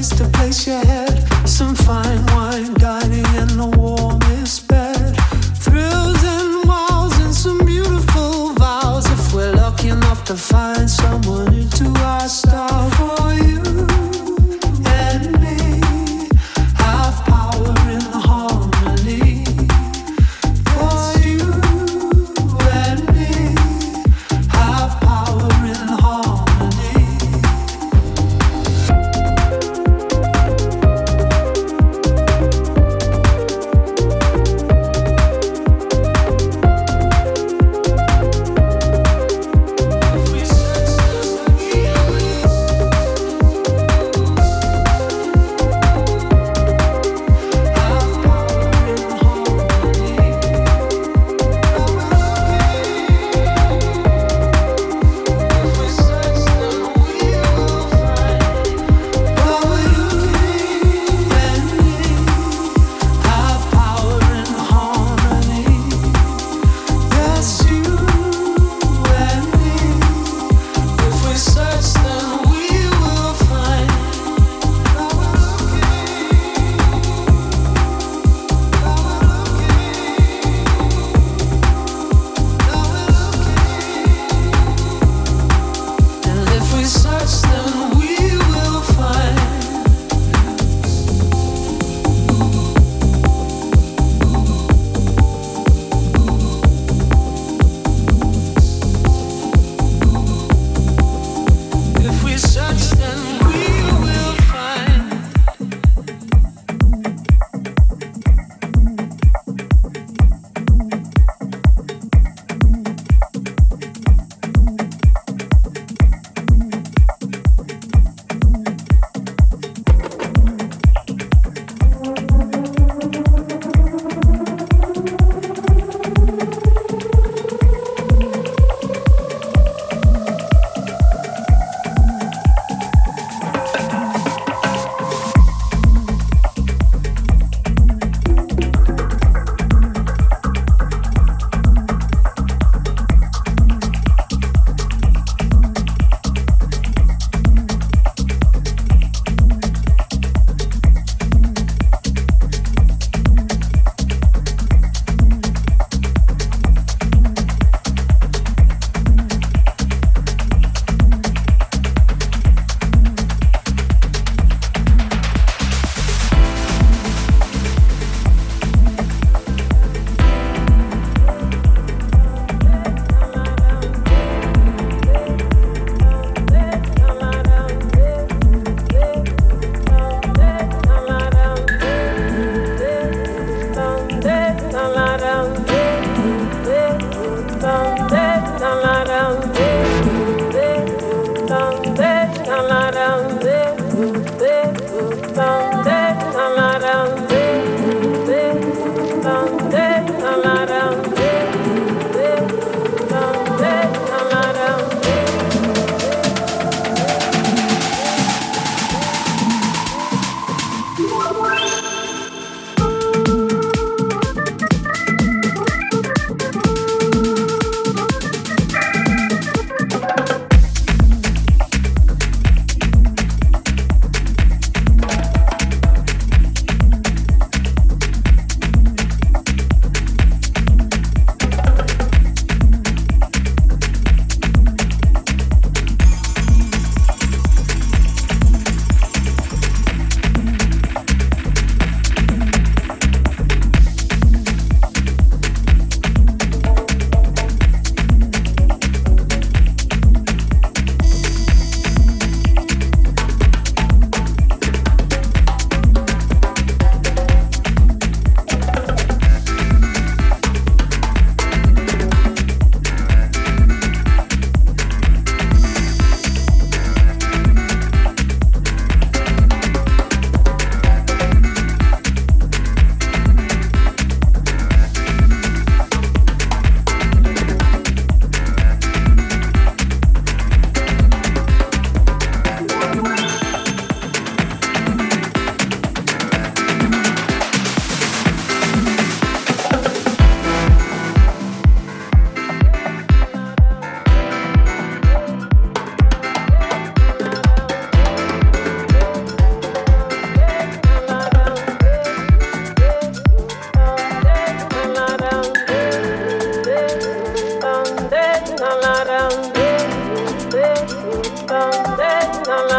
to place your head, some fine wine guiding in the warmest bed, thrills and walls, and some beautiful vows. If we're lucky enough to find someone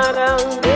parang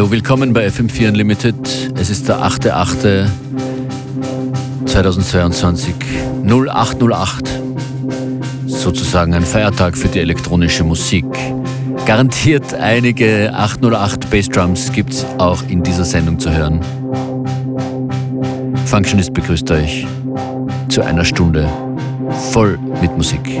Hallo, willkommen bei FM4 Unlimited. Es ist der 8.8.2022, 0808. Sozusagen ein Feiertag für die elektronische Musik. Garantiert einige 808 Bassdrums es auch in dieser Sendung zu hören. Functionist begrüßt euch zu einer Stunde voll mit Musik.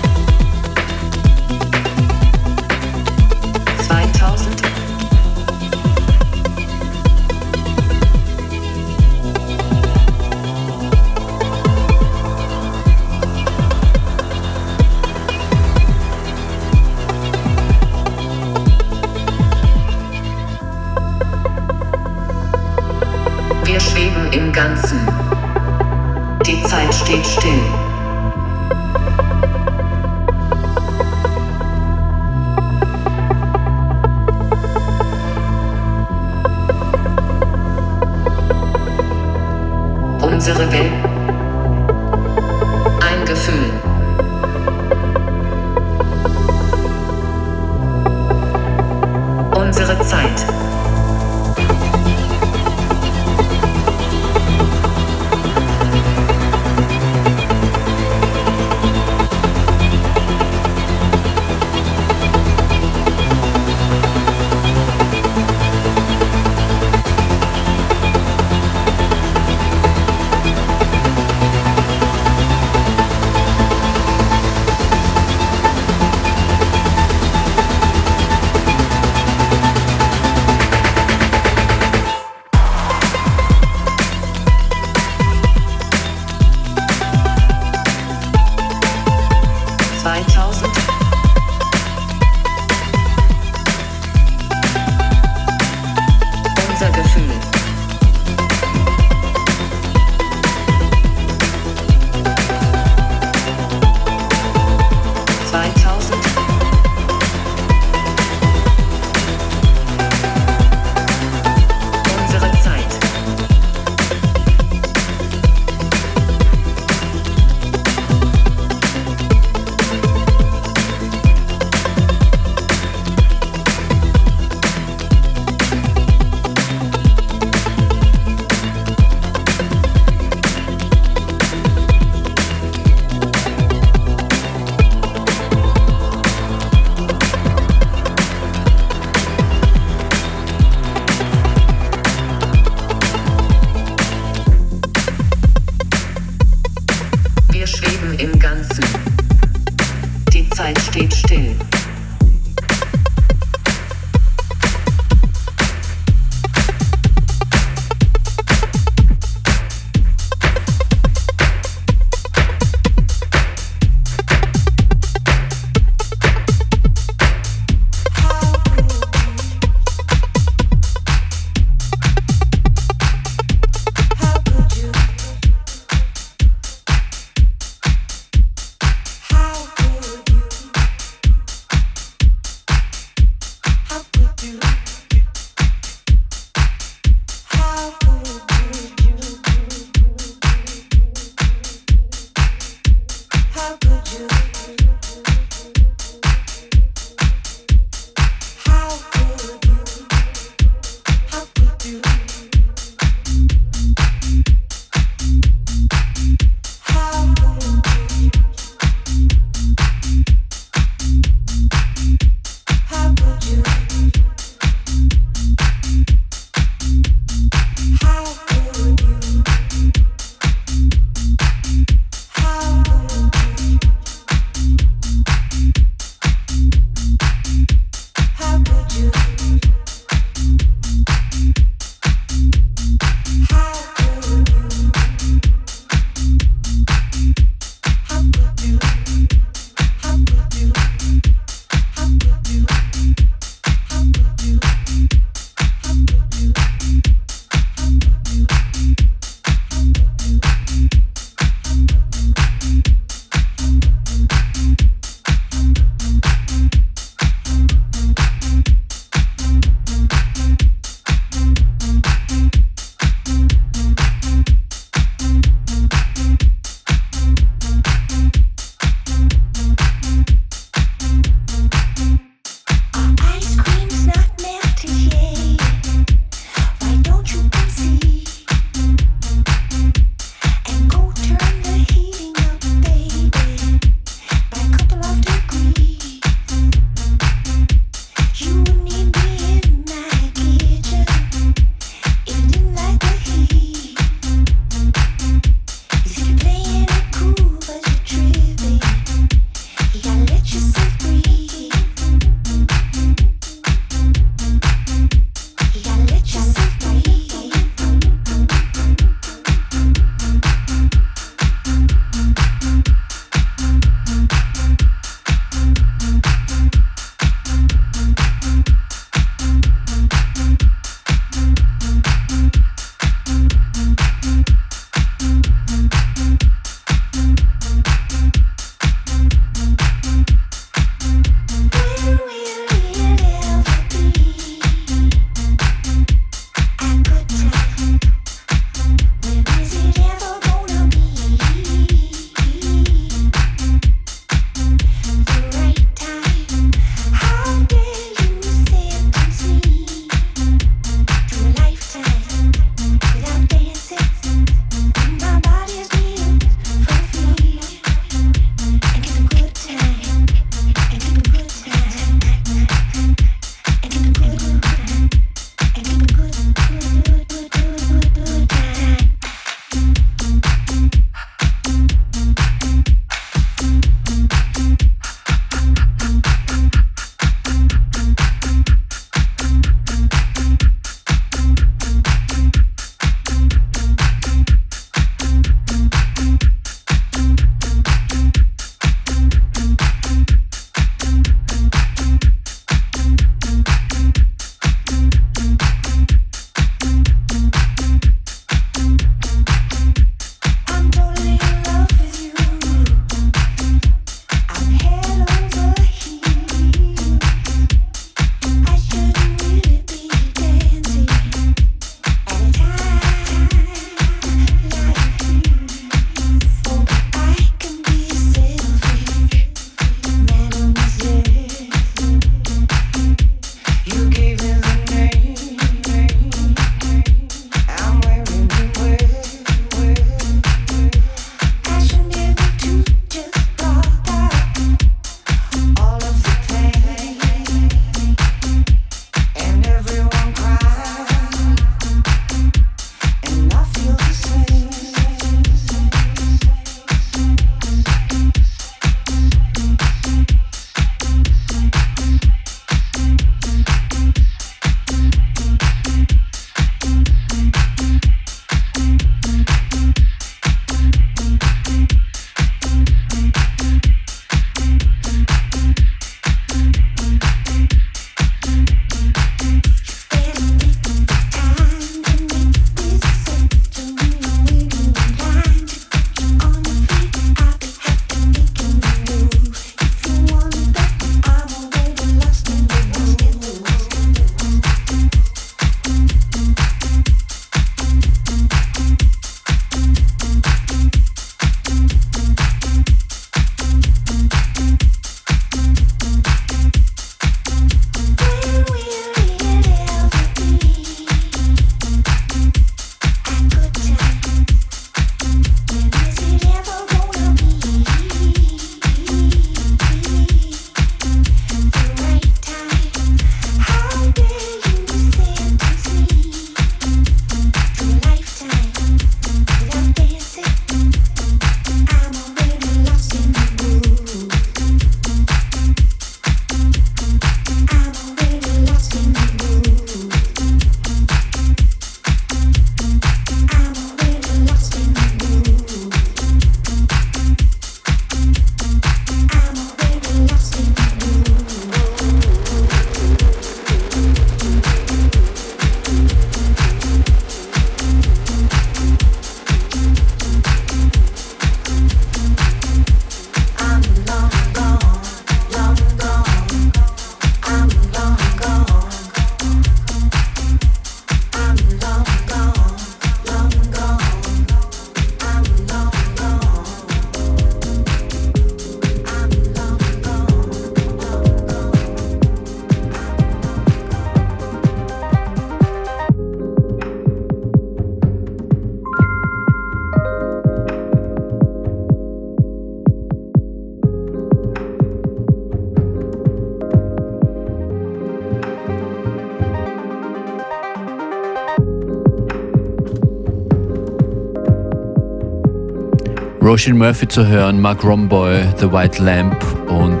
Roshan Murphy zu hören, Mark Romboy, The White Lamp und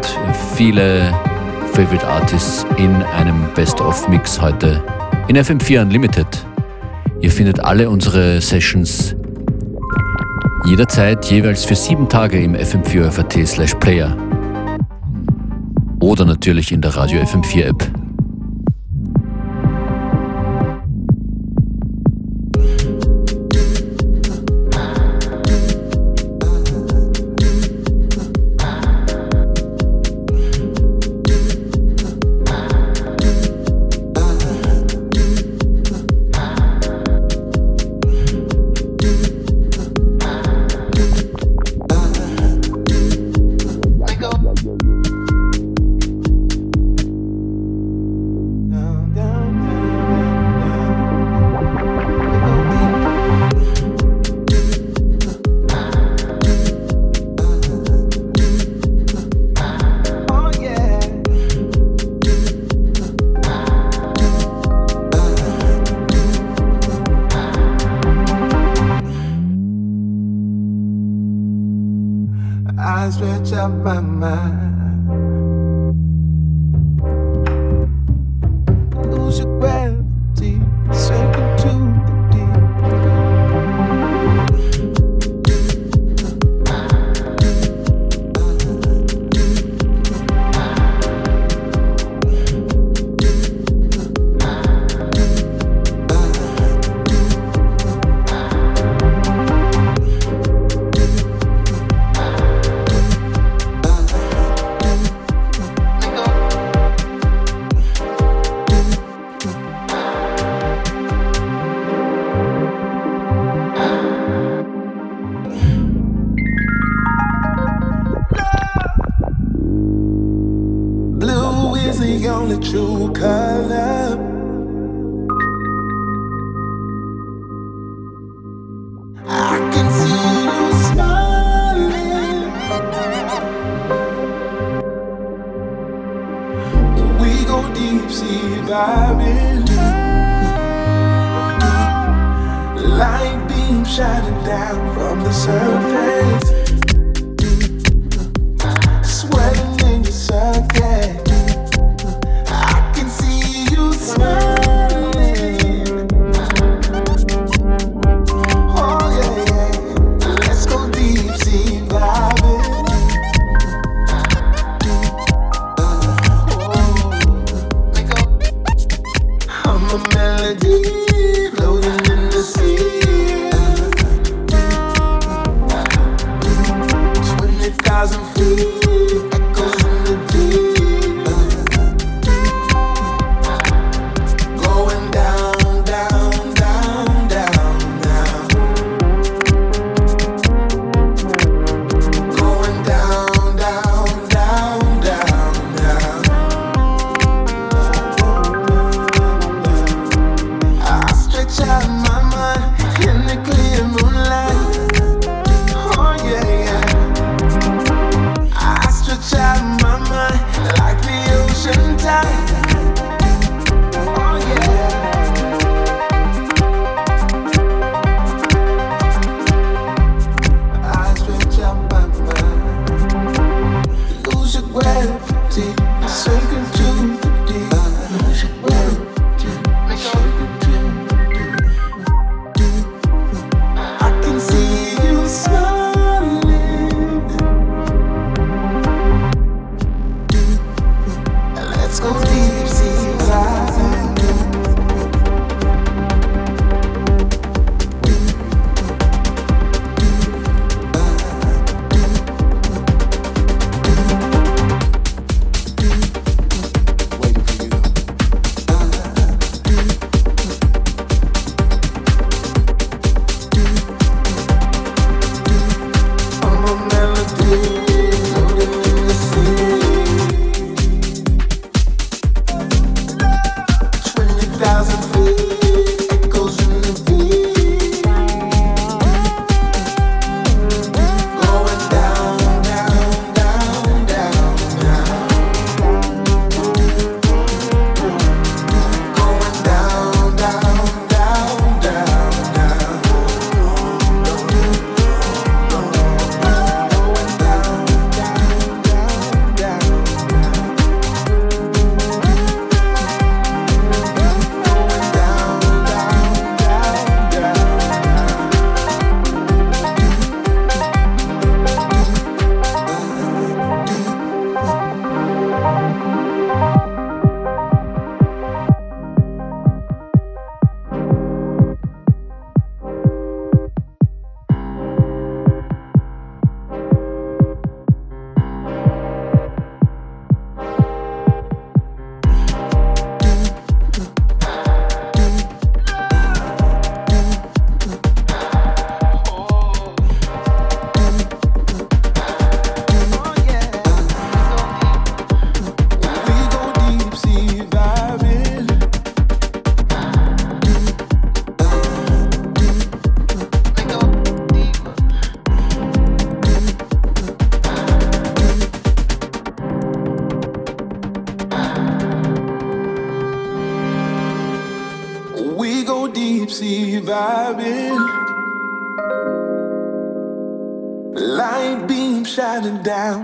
viele Favorite Artists in einem Best-of-Mix heute in FM4 Unlimited. Ihr findet alle unsere Sessions jederzeit jeweils für sieben Tage im FM4 FAT slash Player oder natürlich in der Radio FM4 App. myself.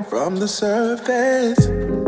From the surface.